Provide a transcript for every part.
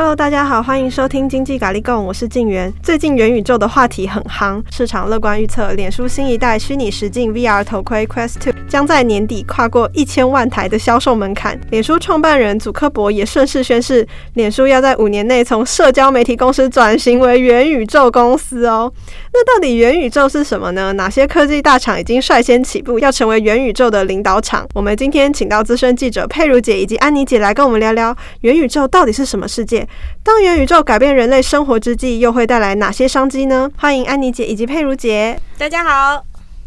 Hello，大家好，欢迎收听经济咖喱贡，我是静媛。最近元宇宙的话题很夯，市场乐观预测，脸书新一代虚拟实境 VR 头盔 Quest Two 将在年底跨过一千万台的销售门槛。脸书创办人祖克伯也顺势宣示，脸书要在五年内从社交媒体公司转型为元宇宙公司哦。那到底元宇宙是什么呢？哪些科技大厂已经率先起步，要成为元宇宙的领导厂？我们今天请到资深记者佩如姐以及安妮姐来跟我们聊聊元宇宙到底是什么世界。当元宇宙改变人类生活之际，又会带来哪些商机呢？欢迎安妮姐以及佩如姐，大家好。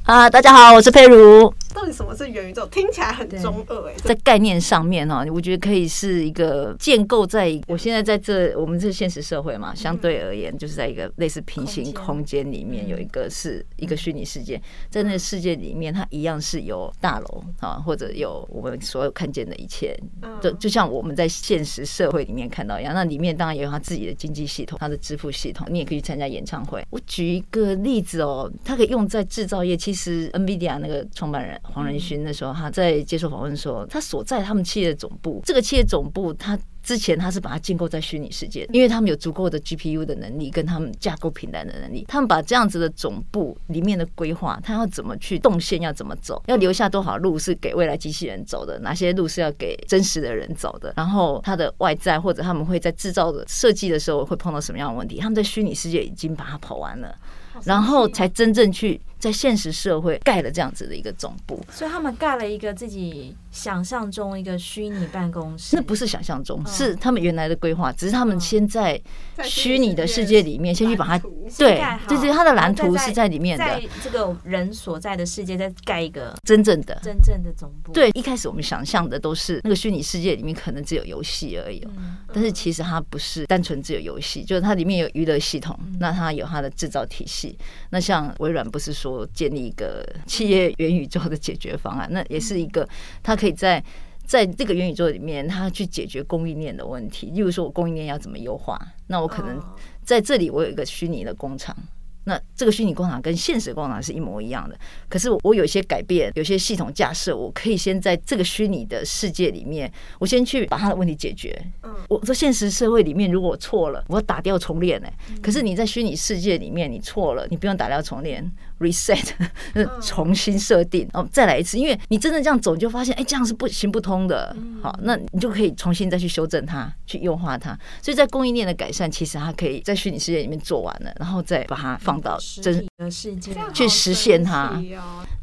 啊，大家好，我是佩如。到底什么是元宇宙？听起来很中二哎。在概念上面哈，我觉得可以是一个建构在我现在在这我们这现实社会嘛，相对而言就是在一个类似平行空间里面有一个是一个虚拟世界，在那个世界里面，它一样是有大楼啊，或者有我们所有看见的一切，就就像我们在现实社会里面看到一样。那里面当然也有它自己的经济系统、它的支付系统，你也可以去参加演唱会。我举一个例子哦，它可以用在制造业。其实 NVIDIA 那个创办人。黄仁勋那时候他在接受访问说，他所在他们企业的总部，这个企业总部他之前他是把它建构在虚拟世界，因为他们有足够的 GPU 的能力跟他们架构平台的能力，他们把这样子的总部里面的规划，他要怎么去动线，要怎么走，要留下多少路是给未来机器人走的，哪些路是要给真实的人走的，然后它的外在或者他们会在制造的设计的时候会碰到什么样的问题，他们在虚拟世界已经把它跑完了，然后才真正去。在现实社会盖了这样子的一个总部，所以他们盖了一个自己想象中一个虚拟办公室。那不是想象中，是他们原来的规划，只是他们先在虚拟的世界里面先去把它对，就是，他的蓝图是在里面的。在这个人所在的世界再盖一个真正的真正的总部。对，一开始我们想象的都是那个虚拟世界里面可能只有游戏而已，但是其实它不是单纯只有游戏，就是它里面有娱乐系统，那它有它的制造体系。那像微软不是说。建立一个 企业元宇宙的解决方案，那也是一个，它可以在在这个元宇宙里面，它去解决供应链的问题。例如说，我供应链要怎么优化？那我可能在这里，我有一个虚拟的工厂。那这个虚拟工厂跟现实工厂是一模一样的，可是我有些改变，有些系统架设，我可以先在这个虚拟的世界里面，我先去把他的问题解决。嗯，我说现实社会里面如果我错了，我要打掉重练哎。可是你在虚拟世界里面，你错了，你不用打掉重练，reset，重新设定，哦，再来一次，因为你真的这样走，你就发现哎，这样是不行不通的。好，那你就可以重新再去修正它，去优化它。所以在供应链的改善，其实它可以在虚拟世界里面做完了，然后再把它放。放到真的世界去实现它。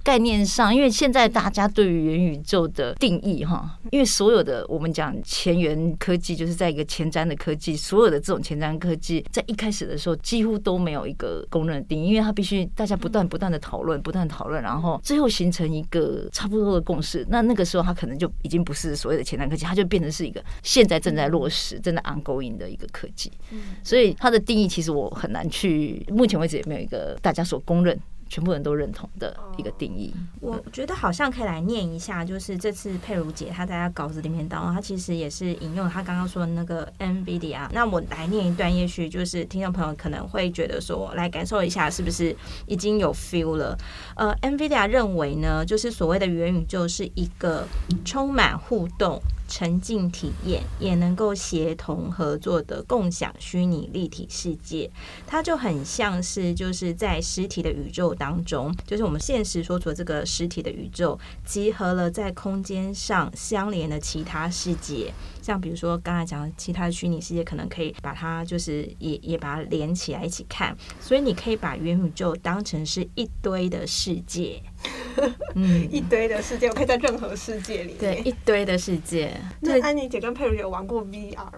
概念上，因为现在大家对于元宇宙的定义哈，因为所有的我们讲前沿科技，就是在一个前瞻的科技，所有的这种前瞻科技，在一开始的时候几乎都没有一个公认的定义，因为它必须大家不断不断的讨论，不断讨论，然后最后形成一个差不多的共识。那那个时候，它可能就已经不是所谓的前瞻科技，它就变成是一个现在正在落实、正在 ongoing 的一个科技。所以它的定义其实我很难去，目前为止也没有一个大家所公认。全部人都认同的一个定义，我觉得好像可以来念一下，就是这次佩如姐她在她稿子里面当中，她其实也是引用她刚刚说的那个 NVIDIA。那我来念一段，也许就是听众朋友可能会觉得说，来感受一下是不是已经有 feel 了。呃，NVIDIA 认为呢，就是所谓的元宇宙是一个充满互动。沉浸体验也能够协同合作的共享虚拟立体世界，它就很像是就是在实体的宇宙当中，就是我们现实所处的这个实体的宇宙，集合了在空间上相连的其他世界。像比如说刚才讲的其他的虚拟世界，可能可以把它就是也也把它连起来一起看，所以你可以把元宇宙当成是一堆的世界，嗯，一堆的世界，我可以在任何世界里面，对，一堆的世界。那安妮姐跟佩如有玩过 VR 吗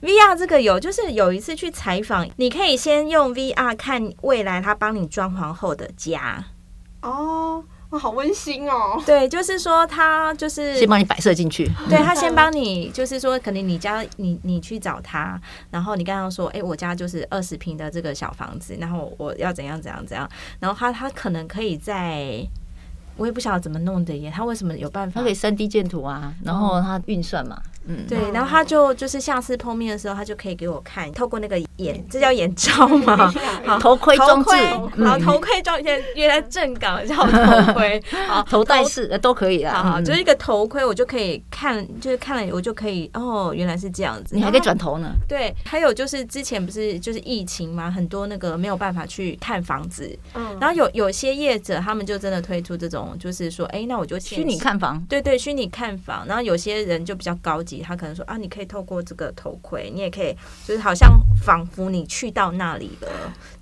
？VR 这个有，就是有一次去采访，你可以先用 VR 看未来他帮你装潢后的家哦。哇，好温馨哦！对，就是说他就是先帮你摆设进去，对他先帮你，就是说可能你家你你去找他，然后你刚刚说，哎，我家就是二十平的这个小房子，然后我要怎样怎样怎样，然后他他可能可以在，我也不晓得怎么弄的耶，他为什么有办法？他可以三 D 建图啊，然后他运算嘛。嗯，对，然后他就就是下次碰面的时候，他就可以给我看，透过那个眼，这叫眼罩吗？好，头盔装置，好，头盔装，原原来正港叫头盔，好，头戴式都可以啊，好，就是一个头盔，我就可以看，就是看了我就可以，哦，原来是这样子，你还可以转头呢。对，还有就是之前不是就是疫情嘛，很多那个没有办法去看房子，嗯，然后有有些业者他们就真的推出这种，就是说，哎，那我就虚拟看房，对对，虚拟看房，然后有些人就比较高级，他可能说啊，你可以透过这个头盔，你也可以，就是好像仿佛你去到那里了，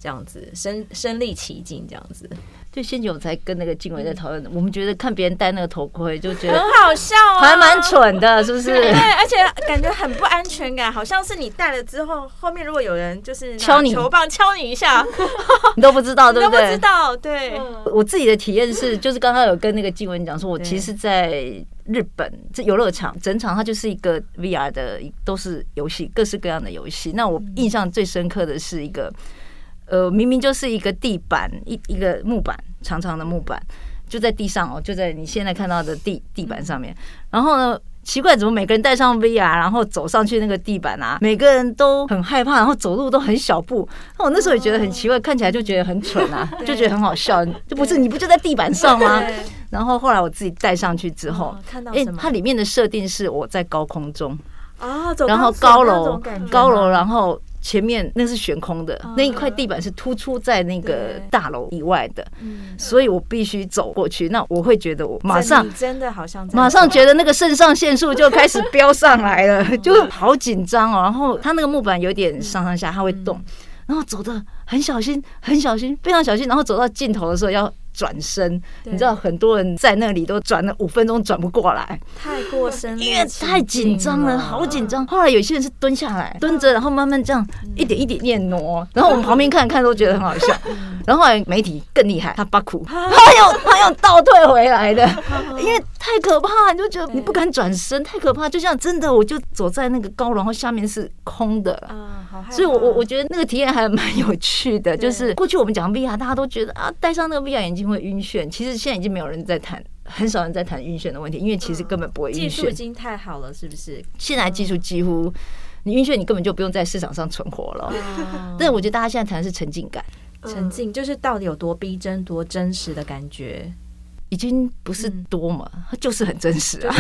这样子身身历其境，这样子。就先前我才跟那个静伟在讨论，我们觉得看别人戴那个头盔就觉得很好笑，还蛮蠢的，是不是？对，而且 感觉很不安全感，好像是你戴了之后，后面如果有人就是敲你球棒敲你一下，你都不知道，对不对？都不知道，对。我自己的体验是，就是刚刚有跟那个静伟讲说，我其实在日本这游乐场整场它就是一个 VR 的，都是游戏，各式各样的游戏。那我印象最深刻的是一个。呃，明明就是一个地板，一一个木板，长长的木板，就在地上哦，就在你现在看到的地地板上面。然后呢，奇怪，怎么每个人戴上 VR，然后走上去那个地板啊，每个人都很害怕，然后走路都很小步。那我那时候也觉得很奇怪，看起来就觉得很蠢啊，就觉得很好笑。就不是你不就在地板上吗？然后后来我自己戴上去之后，哎，它里面的设定是我在高空中啊，然后高楼高楼，然后。前面那是悬空的，那一块地板是突出在那个大楼以外的，所以我必须走过去。那我会觉得我马上真的好像马上觉得那个肾上腺素就开始飙上来了，就好紧张哦。然后它那个木板有点上上下，它会动，然后走得很小心，很小心，非常小心。然后走到尽头的时候要。转身，你知道很多人在那里都转了五分钟转不过来，太过深，因为太紧张了，好紧张。后来有些人是蹲下来，蹲着，然后慢慢这样一点一点念挪。然后我们旁边看看都觉得很好笑。然后后来媒体更厉害，他巴苦，他有他有倒退回来的，因为太可怕，你就觉得你不敢转身，太可怕。就像真的，我就走在那个高楼，然后下面是空的，所以我我我觉得那个体验还蛮有趣的。就是过去我们讲 VR，大家都觉得啊，戴上那个 VR 眼镜。会晕眩，其实现在已经没有人在谈，很少人在谈晕眩的问题，因为其实根本不会晕眩。技术已经太好了，是不是？现在技术几乎，你晕眩，你根本就不用在市场上存活了。但是我觉得大家现在谈的是沉浸感，沉浸就是到底有多逼真、多真实的感觉，已经不是多嘛，它就是很真实啊。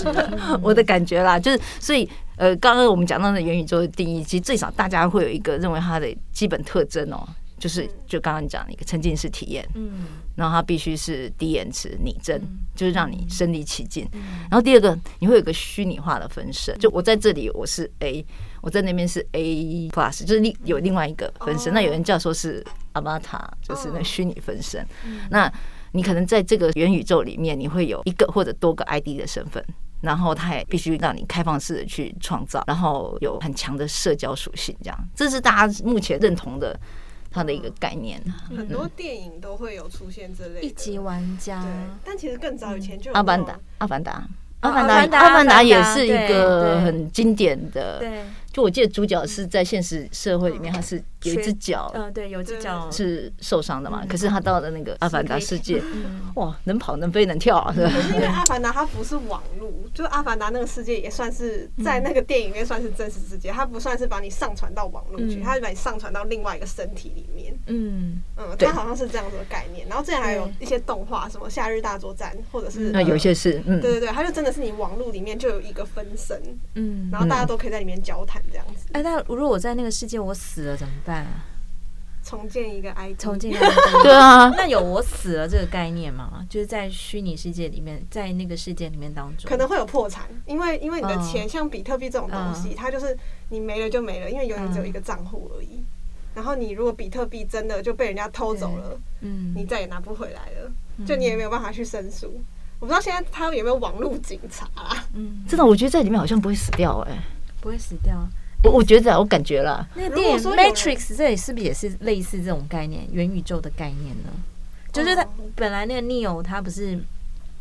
我的感觉啦，就是所以呃，刚刚我们讲到的元宇宙的定义，其实最少大家会有一个认为它的基本特征哦。就是就刚刚你讲的一个沉浸式体验，嗯，然后它必须是低延迟拟真，就是让你身临其境。然后第二个，你会有个虚拟化的分身，就我在这里我是 A，我在那边是 A plus，就是另有另外一个分身。那有人叫说是 Avatar，就是那虚拟分身。那你可能在这个元宇宙里面，你会有一个或者多个 ID 的身份，然后它也必须让你开放式的去创造，然后有很强的社交属性，这样，这是大家目前认同的。它的一个概念，很多电影都会有出现这类一级玩家，但其实更早以前就有阿凡达，阿凡达，阿凡达，阿凡达也是一个很经典的。就我记得主角是在现实社会里面，他是有一只脚，嗯，对，有一只脚是受伤的嘛。可是他到了那个阿凡达世界，哇，能跑能飞能跳啊！是吧？因为阿凡达它不是网络，就阿凡达那个世界也算是在那个电影里面算是真实世界，它不算是把你上传到网络去，它是把你上传到另外一个身体里面。嗯嗯，它好像是这样子的概念。然后之前还有一些动画，什么《夏日大作战》，或者是那有些是，嗯，对对对，它就真的是你网络里面就有一个分身，嗯，然后大家都可以在里面交谈。这样子，哎，那如果我在那个世界我死了怎么办啊？重建一个 ID，重建一个 对啊，那有我死了这个概念吗？就是在虚拟世界里面，在那个世界里面当中，可能会有破产，因为因为你的钱，像比特币这种东西，它就是你没了就没了，因为永远只有一个账户而已。然后你如果比特币真的就被人家偷走了，嗯，你再也拿不回来了，就你也没有办法去申诉。我不知道现在他有没有网络警察啊？嗯，真的，我觉得在里面好像不会死掉，哎。不会死掉，我我觉得我感觉了。那个电影《Matrix》这里是不是也是类似这种概念，元宇宙的概念呢？就是他本来那个 Neo 他不是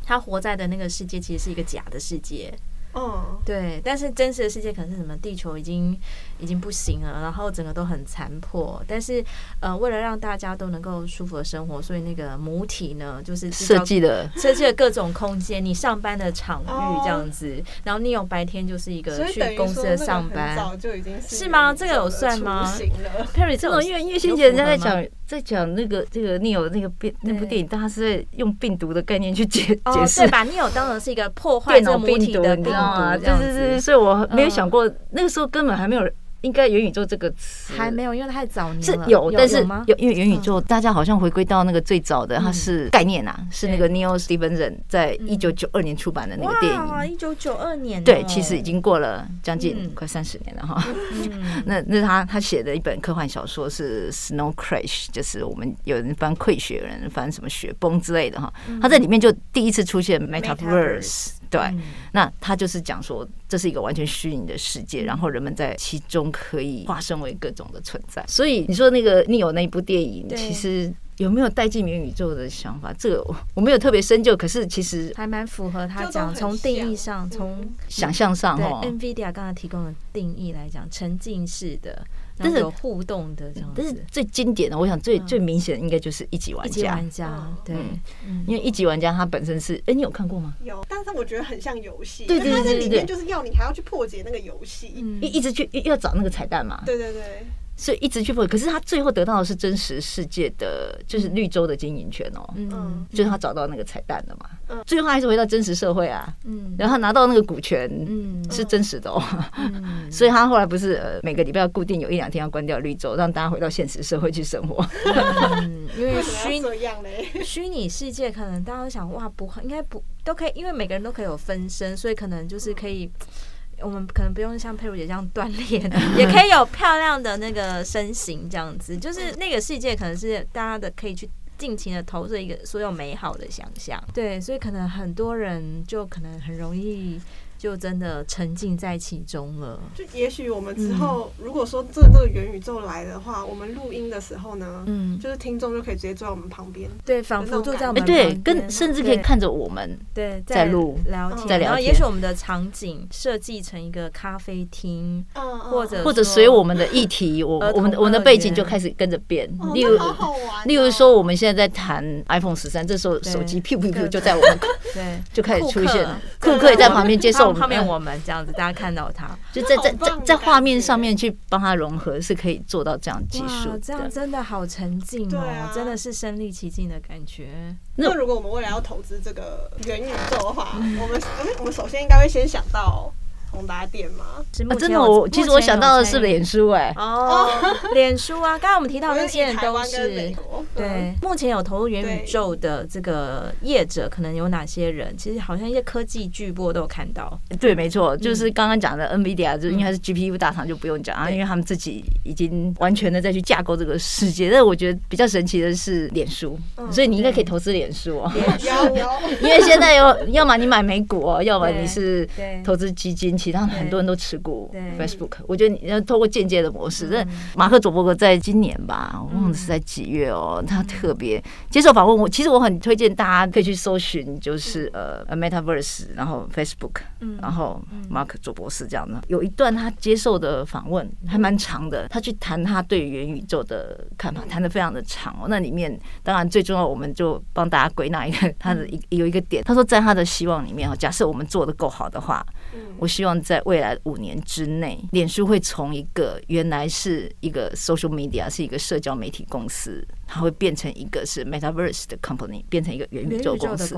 他活在的那个世界，其实是一个假的世界，嗯，对。但是真实的世界可能是什么？地球已经已经不行了，然后整个都很残破。但是呃，为了让大家都能够舒服的生活，所以那个母体呢，就是设计的设计了各种空间，你上班的场域这样子。哦、然后你有白天就是一个去公司的上班，早就已经是是吗？这个有算吗？Perry 这种因为因为先前人家在讲在讲那个这个 Neo 那个病那部电影，他是在用病毒的概念去解解释，对，把 Neo 当成是一个破坏这母体的病毒，对对对，所以我没有想过那个时候根本还没有。应该元宇宙这个词还没有，因为太早年了。是有，但是有，因为元宇宙大家好像回归到那个最早的，它是概念啊，是那个 Neal Stephenson 在一九九二年出版的那个电影。哇，一九九二年。对，其实已经过了将近快三十年了哈。那那他他写的一本科幻小说是 Snow Crash，就是我们有人翻溃雪，有人翻什么雪崩之类的哈。他在里面就第一次出现 Metaverse。对，那他就是讲说，这是一个完全虚拟的世界，然后人们在其中可以化身为各种的存在。所以你说那个你有那一部电影，其实有没有带进元宇宙的想法？这个 我没有特别深究，可是其实还蛮符合他讲从定义上，从想象上哈。NVIDIA 刚才提供的定义来讲，沉浸式的。但是有互动的这样，但是最经典的，我想最最明显的应该就是一级玩家。一级玩家，对，因为一级玩家他本身是，哎，你有看过吗？有，但是我觉得很像游戏。对对对对，里面就是要你还要去破解那个游戏，一一直去要找那个彩蛋嘛。对对对。所以一直去破，可是他最后得到的是真实世界的，就是绿洲的经营权哦。嗯，就是他找到那个彩蛋了嘛。嗯，最后还是回到真实社会啊。嗯，然后他拿到那个股权，嗯，是真实的哦。嗯，所以他后来不是呃每个礼拜要固定有一两天要关掉绿洲，让大家回到现实社会去生活。嗯，因为虚虚拟世界可能大家都想哇不应该不都可以，因为每个人都可以有分身，所以可能就是可以。我们可能不用像佩如姐这样锻炼，也可以有漂亮的那个身形，这样子，就是那个世界可能是大家的可以去尽情的投射一个所有美好的想象。对，所以可能很多人就可能很容易。就真的沉浸在其中了。就也许我们之后，如果说这这个元宇宙来的话，我们录音的时候呢，嗯，就是听众就可以直接坐在我们旁边，对，仿佛坐在我们旁边，对，跟甚至可以看着我们，对，在录聊天，在聊天。然后也许我们的场景设计成一个咖啡厅，嗯或者或者随我们的议题，我我们我们的背景就开始跟着变。例如，例如说我们现在在谈 iPhone 十三，这时候手机噗噗噗就在我们对。就开始出现了，库克也在旁边接受。后面我们这样子，大家看到他，就在在在在画面上面去帮他融合，是可以做到这样技术。这样真的好沉浸哦，真的是身临其境的感觉。那如果我们未来要投资这个元宇宙的话，我们我们首先应该会先想到。宏达电吗？啊，真的，我其实我想到的是脸书哎。哦，脸书啊，刚才我们提到那些人都是对。目前有投入元宇宙的这个业者，可能有哪些人？其实好像一些科技巨擘都有看到。对，没错，就是刚刚讲的 NVIDIA，就应该是 GPU 大厂，就不用讲啊，因为他们自己已经完全的再去架构这个世界。但我觉得比较神奇的是脸书，所以你应该可以投资脸书哦。因为现在有，要么你买美股哦，要么你是投资基金。其他很多人都持股 Facebook，我觉得你要透过间接的模式。那马克·佐伯格在今年吧，我忘了是在几月哦，他特别接受访问。我其实我很推荐大家可以去搜寻，就是呃，Metaverse，然后 Facebook，然后马克·佐伯士这样的。有一段他接受的访问还蛮长的，他去谈他对元宇宙的看法，谈的非常的长哦。那里面当然最重要，我们就帮大家归纳一个他的一有一个点，他说在他的希望里面哈，假设我们做的够好的话，我希望。在未来五年之内，脸书会从一个原来是一个 social media，是一个社交媒体公司，它会变成一个是 metaverse 的 company，变成一个元宇宙公司。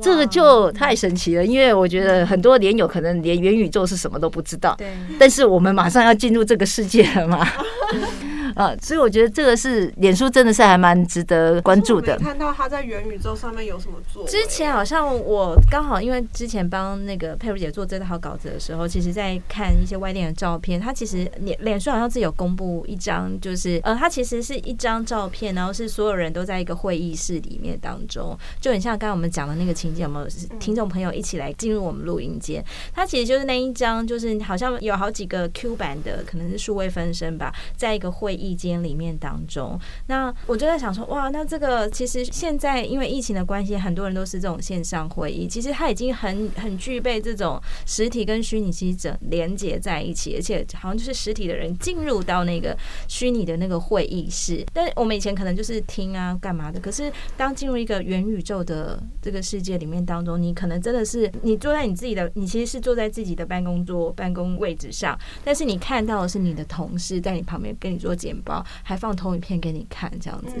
这个就太神奇了，因为我觉得很多脸友可能连元宇宙是什么都不知道。对。但是我们马上要进入这个世界了嘛。啊，所以我觉得这个是脸书真的是还蛮值得关注的。看到他在元宇宙上面有什么做？之前好像我刚好因为之前帮那个佩如姐做这套稿子的时候，其实在看一些外电的照片。他其实脸脸书好像自己有公布一张，就是呃，他其实是一张照片，然后是所有人都在一个会议室里面当中，就很像刚刚我们讲的那个情景，有没有听众朋友一起来进入我们录音间？他其实就是那一张，就是好像有好几个 Q 版的，可能是数位分身吧，在一个会意见里面当中。那我就在想说，哇，那这个其实现在因为疫情的关系，很多人都是这种线上会议，其实它已经很很具备这种实体跟虚拟机整连接在一起，而且好像就是实体的人进入到那个虚拟的那个会议室，但我们以前可能就是听啊干嘛的，可是当进入一个元宇宙的这个世界里面当中，你可能真的是你坐在你自己的，你其实是坐在自己的办公桌、办公位置上，但是你看到的是你的同事在你旁边跟你做简报，还放投影片给你看，这样子。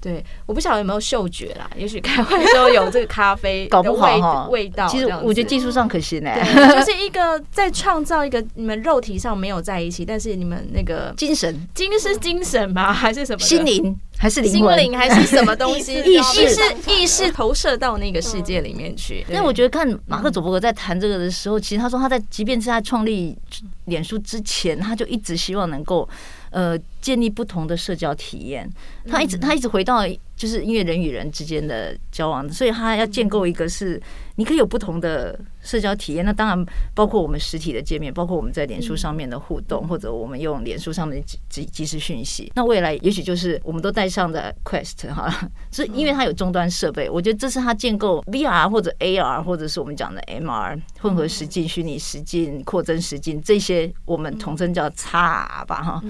对，我不晓得有没有嗅觉啦，也许开会的时候有这个咖啡 搞不好味道。其实我觉得技术上可行呢，就是一个在创造一个你们肉体上没有在一起，但是你们那个精神，精是精神吗？还是什么？心灵还是灵心灵还是什么东西？意识意识意识投射到那个世界里面去。那我觉得看马克·佐伯格在谈这个的时候，其实他说他在即便是他创立脸书之前，他就一直希望能够。呃，建立不同的社交体验，他一直他一直回到，就是因为人与人之间的交往，所以他要建构一个是。你可以有不同的社交体验，那当然包括我们实体的界面，包括我们在脸书上面的互动，或者我们用脸书上面的即即即时讯息。那未来也许就是我们都带上的 Quest 哈，是因为它有终端设备，我觉得这是它建构 VR 或者 AR 或者是我们讲的 MR 混合实境、虚拟实境、扩增实境这些，我们统称叫 XR 吧哈。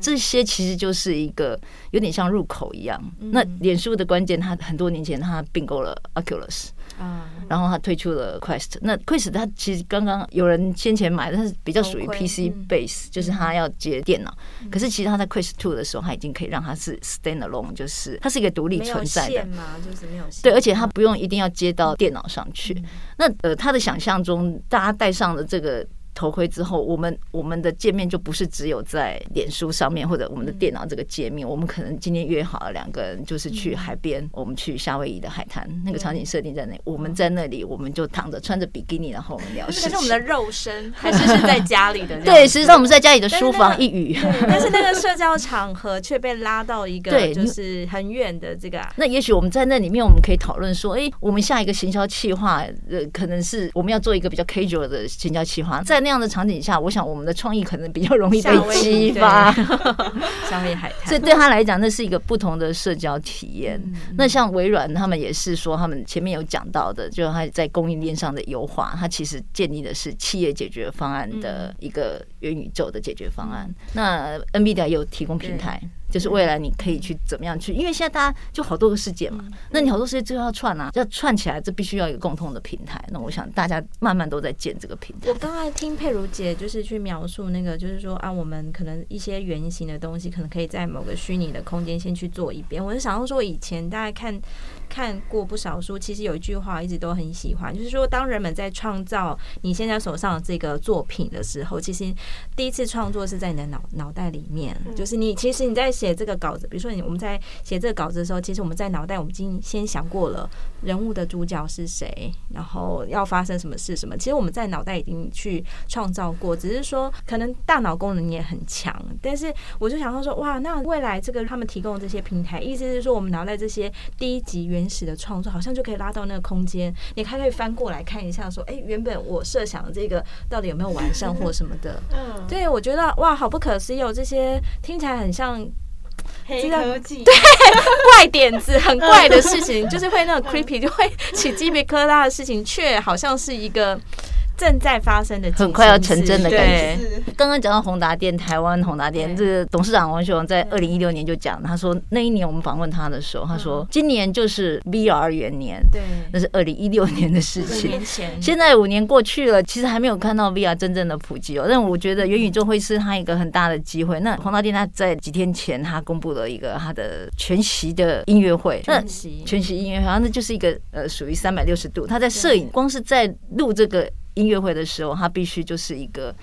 这些其实就是一个有点像入口一样。那脸书的关键，他很多年前他并购了 Oculus。啊，然后他推出了 Quest，那 Quest 它其实刚刚有人先前买，但是比较属于 PC base，就是他要接电脑。可是其实他在 Quest Two 的时候，他已经可以让它是 standalone，就是它是一个独立存在的。就是没有线。对，而且它不用一定要接到电脑上去。那呃，他的想象中，大家戴上了这个。头盔之后，我们我们的界面就不是只有在脸书上面或者我们的电脑这个界面。我们可能今天约好了两个人，就是去海边，我们去夏威夷的海滩，那个场景设定在那，我们在那里，我们就躺着穿着比基尼，然后我们聊事情。是我们的肉身，还是是在家里的？对，实际上我们在家里的书房一隅，但是那个社交场合却被拉到一个就是很远的这个。那也许我们在那里面，我们可以讨论说，哎，我们下一个行销企划，呃，可能是我们要做一个比较 casual 的行销企划，在那样的场景下，我想我们的创意可能比较容易被激发。夏威夷海滩，所以对他来讲，那是一个不同的社交体验。那像微软，他们也是说，他们前面有讲到的，就是他在供应链上的优化，它其实建立的是企业解决方案的一个元宇宙的解决方案。那 NVIDIA 有提供平台。就是未来你可以去怎么样去，因为现在大家就好多个世界嘛，那你好多世界就要串啊，要串起来，这必须要有一个共同的平台。那我想大家慢慢都在建这个平台。我刚才听佩如姐就是去描述那个，就是说啊，我们可能一些原型的东西，可能可以在某个虚拟的空间先去做一遍。我就想到说，以前大家看看过不少书，其实有一句话一直都很喜欢，就是说，当人们在创造你现在手上的这个作品的时候，其实第一次创作是在你的脑脑袋里面，就是你其实你在。写这个稿子，比如说你我们在写这个稿子的时候，其实我们在脑袋我们已经先想过了人物的主角是谁，然后要发生什么事什么。其实我们在脑袋已经去创造过，只是说可能大脑功能也很强。但是我就想到说，哇，那未来这个他们提供的这些平台，意思是说我们脑袋这些第一集原始的创作，好像就可以拉到那个空间，你还可以翻过来看一下，说，哎，原本我设想的这个到底有没有完善或什么的。嗯，对，我觉得哇，好不可思议哦，这些听起来很像。黑科技对怪点子，很怪的事情，就是会那种 creepy，就会起鸡皮疙瘩的事情，却好像是一个。正在发生的，很快要成真的感觉。刚刚讲到宏达电，台湾宏达电这个董事长王雪红在二零一六年就讲，他说那一年我们访问他的时候，他说今年就是 VR 元年。对，那是二零一六年的事情。现在五年过去了，其实还没有看到 VR 真正的普及哦。但我觉得元宇宙会是他一个很大的机会。那宏达电他在几天前他公布了一个他的全息的音乐会，全息全息音乐会，然后那就是一个呃属于三百六十度，他在摄影，光是在录这个。音乐会的时候，他必须就是一个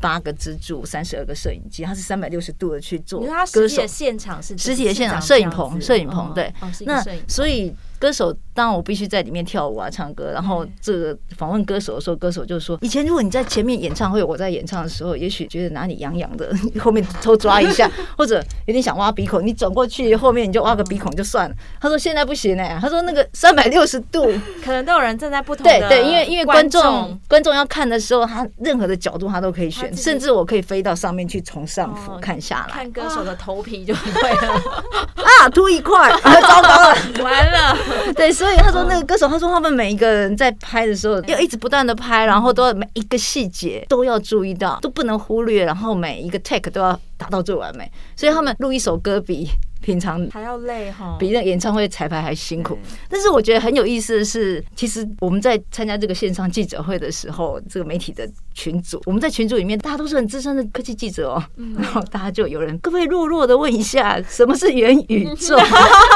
八个支柱、三十二个摄影机，他是三百六十度的去做。歌手现场是实体的现场，摄影棚，摄影棚对。那所以歌手，当然我必须在里面跳舞啊、唱歌。然后这个访问歌手的时候，歌手就说：以前如果你在前面演唱会，我在演唱的时候，也许觉得哪里痒痒的，后面偷抓一下，或者有点想挖鼻孔，你转过去后面你就挖个鼻孔就算了。他说现在不行哎，他说那个三百六十度，可能都有人站在不同的对对，因为因为观众观众要看的时候，他任何的角度他都可以选，甚至我可以飞到上面去从上俯看下来，看歌手的头皮就会了 啊，秃一块，糟糕了，完了。对，所以他说那个歌手，他说他们每一个人在拍的时候要一直不断的拍，然后都要每一个细节都要注意到，都不能忽略，然后每一个 take 都要达到最完美，所以他们录一首歌比。平常还要累哈，比那演唱会彩排还辛苦。但是我觉得很有意思的是，其实我们在参加这个线上记者会的时候，这个媒体的群组，我们在群组里面，大家都是很资深的科技记者哦。然后大家就有人可不可以弱弱的问一下，什么是元宇宙？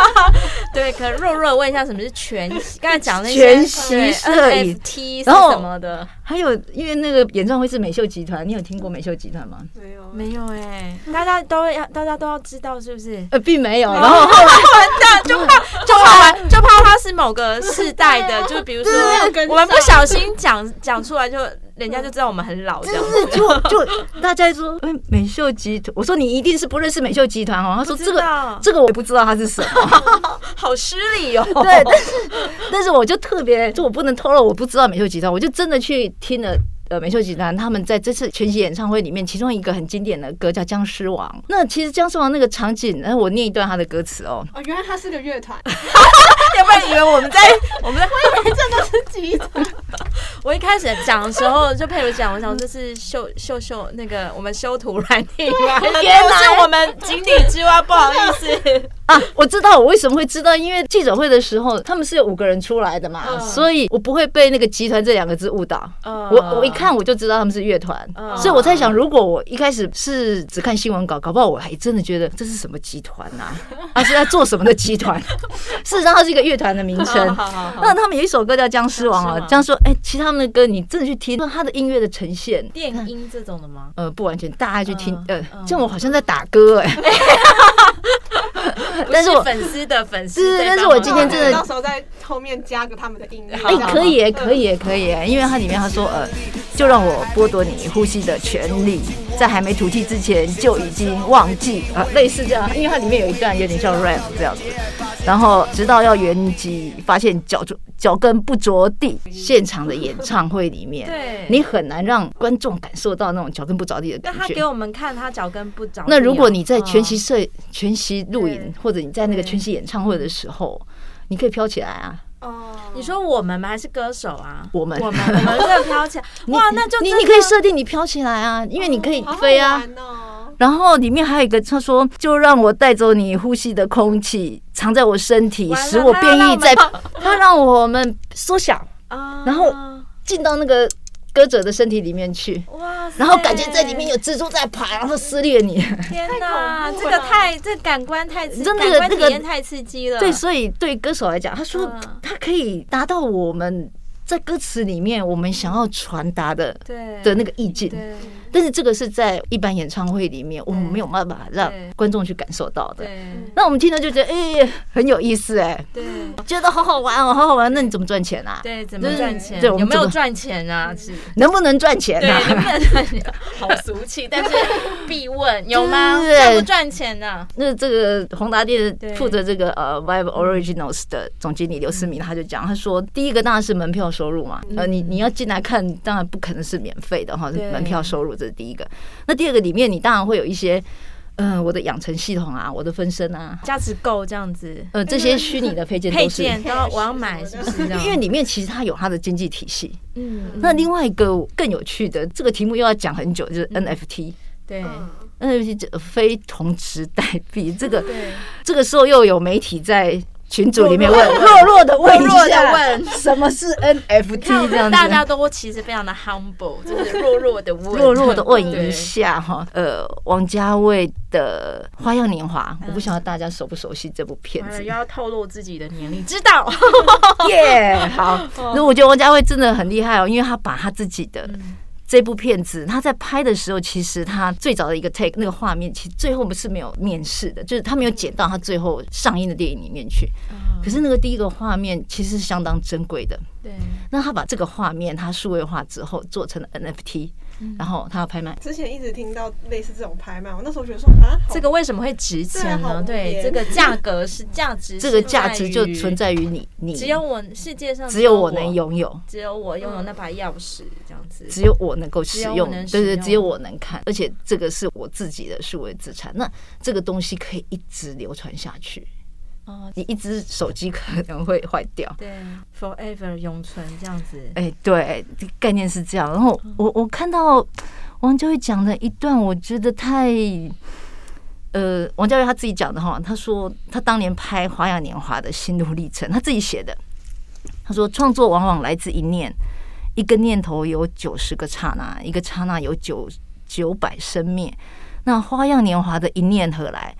对，可能弱弱的问一下什么是全息？刚才讲那些全息摄影，NFT 什么的。还有，因为那个演唱会是美秀集团，你有听过美秀集团吗？没有，没有哎，大家都要，大家都要知道是不是？呃，并没有。然后后来 完蛋，就怕就怕 就怕他是某个世代的，就比如说我们不小心讲讲出来，就人家就知道我们很老这样子。就就 大家说，哎，美秀集团，我说你一定是不认识美秀集团哦。他说这个这个我也不知道他是什么，好失礼哦。对，但是但是我就特别，就我不能透露我不知道美秀集团，我就真的去。听了呃美秀集团他们在这次全息演唱会里面，其中一个很经典的歌叫《僵尸王》。那其实《僵尸王》那个场景，然后我念一段他的歌词哦。哦，原来他是个乐团，要不然以为我们在 我们在，我以为这都是集团。我一开始讲的时候就配如讲，我想这是秀秀秀那个我们修图软体吗？原来是我们井底之蛙，不好意思。啊，我知道我为什么会知道，因为记者会的时候他们是有五个人出来的嘛，嗯、所以我不会被那个集团这两个字误导。嗯、我我一看我就知道他们是乐团，嗯、所以我在想，如果我一开始是只看新闻稿，搞不好我还真的觉得这是什么集团呐？啊，是在做什么的集团？事实上，它是一个乐团的名称。那他们有一首歌叫《僵尸王》啊，这样说哎，其他们的歌你真的去听，他的音乐的呈现，电音这种的吗？呃，不完全，大家去听，呃，这样我好像在打歌哎。但是我粉丝的粉丝，但是我今天真的到时候在后面加个他们的音乐，哎，可以，可以，可以，因为它里面他说，呃，就让我剥夺你呼吸的权利，在还没吐气之前就已经忘记啊，类似这样，因为它里面有一段有点像 rap 这样子，然后直到要圆寂，发现脚着脚跟不着地，现场的演唱会里面，对，你很难让观众感受到那种脚跟不着地的感觉。那他给我们看他脚跟不着，那如果你在全息摄全息录影。或者你在那个全息演唱会的时候，你可以飘起来啊！哦，你说我们吗？还是歌手啊？我们，我们，我们这飘起来，哇，那就你你可以设定你飘起来啊，因为你可以飞啊。然后里面还有一个，他说：“就让我带走你呼吸的空气，藏在我身体，使我变异，在他让我们缩小然后进到那个。”歌者的身体里面去，哇！然后感觉在里面有蜘蛛在爬，然后撕裂你。天哪，这个太这感官太真的那个体验太刺激了。对，所以对歌手来讲，他说他可以达到我们。在歌词里面，我们想要传达的的那个意境，但是这个是在一般演唱会里面，我们没有办法让观众去感受到的。那我们听了就觉得，哎，很有意思，哎，对，觉得好好玩哦，好好玩。那你怎么赚钱啊？对，怎么赚钱？对有没有赚钱啊？是能不能赚钱啊？能不能赚钱？好俗气，但是必问有吗？赚不赚钱呢？那这个宏达电负责这个呃 Vibe Originals 的总经理刘思明他就讲，他说第一个当然是门票收入嘛，呃，你你要进来看，当然不可能是免费的哈，门票收入这是第一个。那第二个里面，你当然会有一些，嗯，我的养成系统啊，我的分身啊，价值够这样子，呃，这些虚拟的配件都是，我要买，是不是？因为里面其实它有它的经济体系。嗯，那另外一个更有趣的，这个题目又要讲很久，就是 NFT。对，NFT 这非同质代币，这个这个时候又有媒体在。群组里面问弱弱的问一下，问什么是 NFT 这样子，大家都其实非常的 humble，就是弱弱的问，弱弱的问一下哈。呃，王家卫的《花样年华》，我不晓得大家熟不熟悉这部片子。又要透露自己的年龄，知道？耶，好。那我觉得王家卫真的很厉害哦，因为他把他自己的这部片子他在拍的时候，其实他最早的一个 take 那个画面，其实最后不是没有面试的，就是他没有剪到他最后上映的电影里面去。可是那个第一个画面其实是相当珍贵的。对。那他把这个画面他数位化之后，做成了 NFT。然后他要拍卖，之前一直听到类似这种拍卖，我那时候觉得说啊，这个为什么会值钱呢？对，这个价格是价值，这个价值就存在于你，你。只有我世界上只有我能拥有，只有我拥有那把钥匙，这样子，只有我能够使用，对对，只有我能看，而且这个是我自己的数位资产，那这个东西可以一直流传下去。哦，你一只手机可能会坏掉，对，forever 永存这样子。哎，对，概念是这样。然后我我看到王家卫讲的一段，我觉得太……呃，王家卫他自己讲的哈，他说他当年拍《花样年华》的心路历程，他自己写的。他说，创作往往来自一念，一个念头有九十个刹那，一个刹那有九九百生灭。那《花样年华》的一念何来？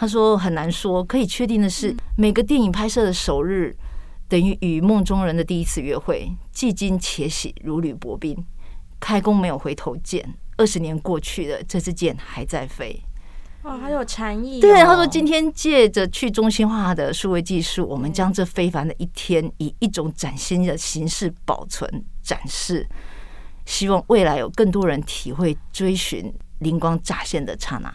他说很难说，可以确定的是，每个电影拍摄的首日等于与梦中人的第一次约会，既惊且喜，如履薄冰。开弓没有回头箭，二十年过去了，这支箭还在飞。哇，还有禅意。对，他说今天借着去中心化的数位技术，我们将这非凡的一天以一种崭新的形式保存展示，希望未来有更多人体会追寻灵光乍现的刹那。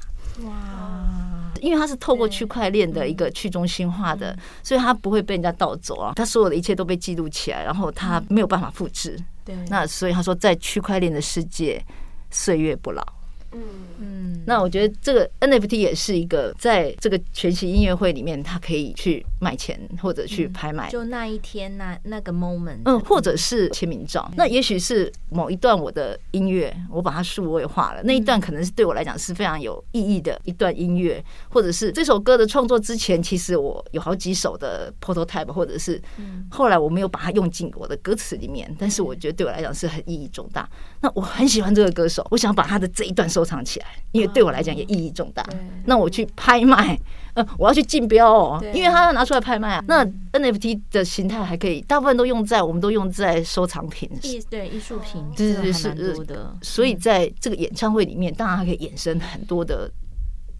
哇。因为它是透过区块链的一个去中心化的，所以它不会被人家盗走啊，它所有的一切都被记录起来，然后它没有办法复制。对，那所以他说，在区块链的世界，岁月不老。嗯嗯，那我觉得这个 NFT 也是一个在这个全息音乐会里面，它可以去卖钱或者去拍卖，就那一天那那个 moment，嗯，或者是签名照。那也许是某一段我的音乐，我把它数位化了，那一段可能是对我来讲是非常有意义的一段音乐，或者是这首歌的创作之前，其实我有好几首的 prototype，或者是后来我没有把它用进我的歌词里面，但是我觉得对我来讲是很意义重大。那我很喜欢这个歌手，我想把他的这一段收藏起来，因为对我来讲也意义重大。那我去拍卖，呃，我要去竞标哦，因为他要拿出来拍卖啊。那 NFT 的形态还可以，大部分都用在，我们都用在收藏品，艺对艺术品，对对对，是的。所以在这个演唱会里面，当然还可以衍生很多的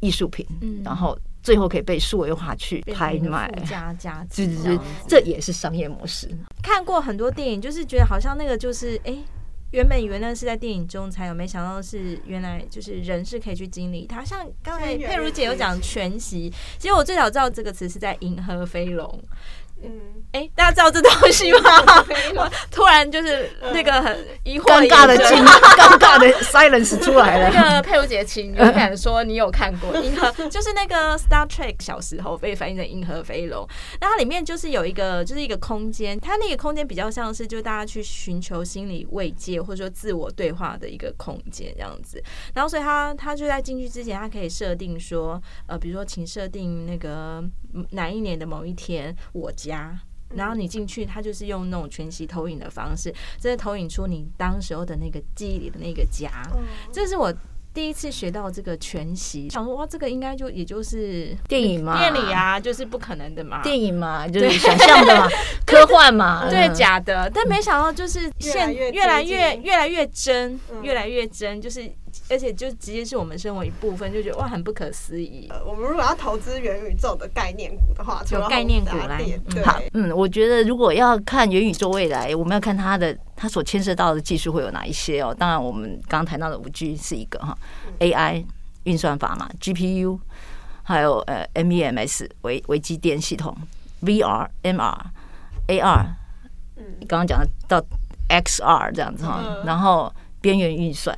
艺术品，然后最后可以被数位化去拍卖，加加这也是商业模式。看过很多电影，就是觉得好像那个就是哎。原本以为那是在电影中才有，没想到是原来就是人是可以去经历它。像刚才佩如姐有讲全息，其实我最早知道这个词是在《银河飞龙》。嗯，哎、欸，大家知道这东西吗？突然就是那个很疑惑、尴尬的惊、尴尬的 silence 出来了。那个佩如姐，请勇敢说你有看过《银河》，就是那个 Star Trek 小时候被翻译成《银河飞龙》。那它里面就是有一个，就是一个空间，它那个空间比较像是就大家去寻求心理慰藉或者说自我对话的一个空间这样子。然后，所以他他就在进去之前，他可以设定说，呃，比如说，请设定那个哪一年的某一天，我。家，然后你进去，他就是用那种全息投影的方式，真的投影出你当时候的那个记忆里的那个家。这是我第一次学到这个全息，想说哇，这个应该就也就是电影嘛，电影啊，就是不可能的嘛，电影嘛，就是想象的嘛，科幻嘛，对，假的。但没想到就是现越来越越来越真，越来越真，就是。而且就直接是我们生活一部分，就觉得哇，很不可思议。呃，我们如果要投资元宇宙的概念股的话，有概念股来。好，嗯，我觉得如果要看元宇宙未来，我们要看它的它所牵涉到的技术会有哪一些哦。当然，我们刚刚谈到的五 G 是一个哈，AI 运算法嘛，GPU，还有呃 MEMS 微微机电系统，VR、MR、AR，嗯，刚刚讲的到 XR 这样子哈，然后边缘运算。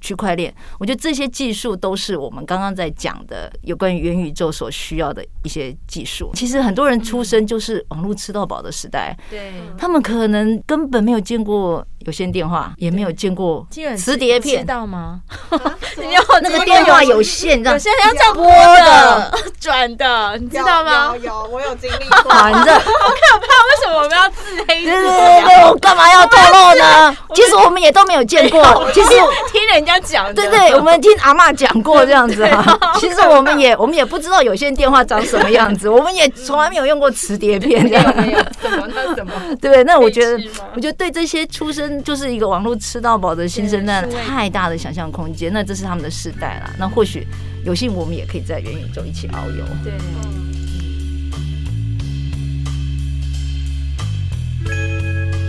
区块链，我觉得这些技术都是我们刚刚在讲的有关于元宇宙所需要的一些技术。其实很多人出生就是网络吃到饱的时代，对，他们可能根本没有见过有线电话，也没有见过磁碟片，知道吗？你要那个电话有线，有线要这样拨的、转的，你知道吗？有，有，我有经历过。反正 好可怕，为什么我们要自黑？对对对，我干嘛要透露呢？其实我们也都没有见过。其实听。人家讲的，对对，我们听阿妈讲过这样子啊。其实我们也我们也不知道有线电话长什么样子，我们也从来没有用过磁碟片这样。没有什么那怎么？对，那我觉得，我觉得对这些出生就是一个网络吃到饱的新生代，太大的想象空间。那这是他们的世代啦。那或许有幸我们也可以在元宇宙一起遨游。对。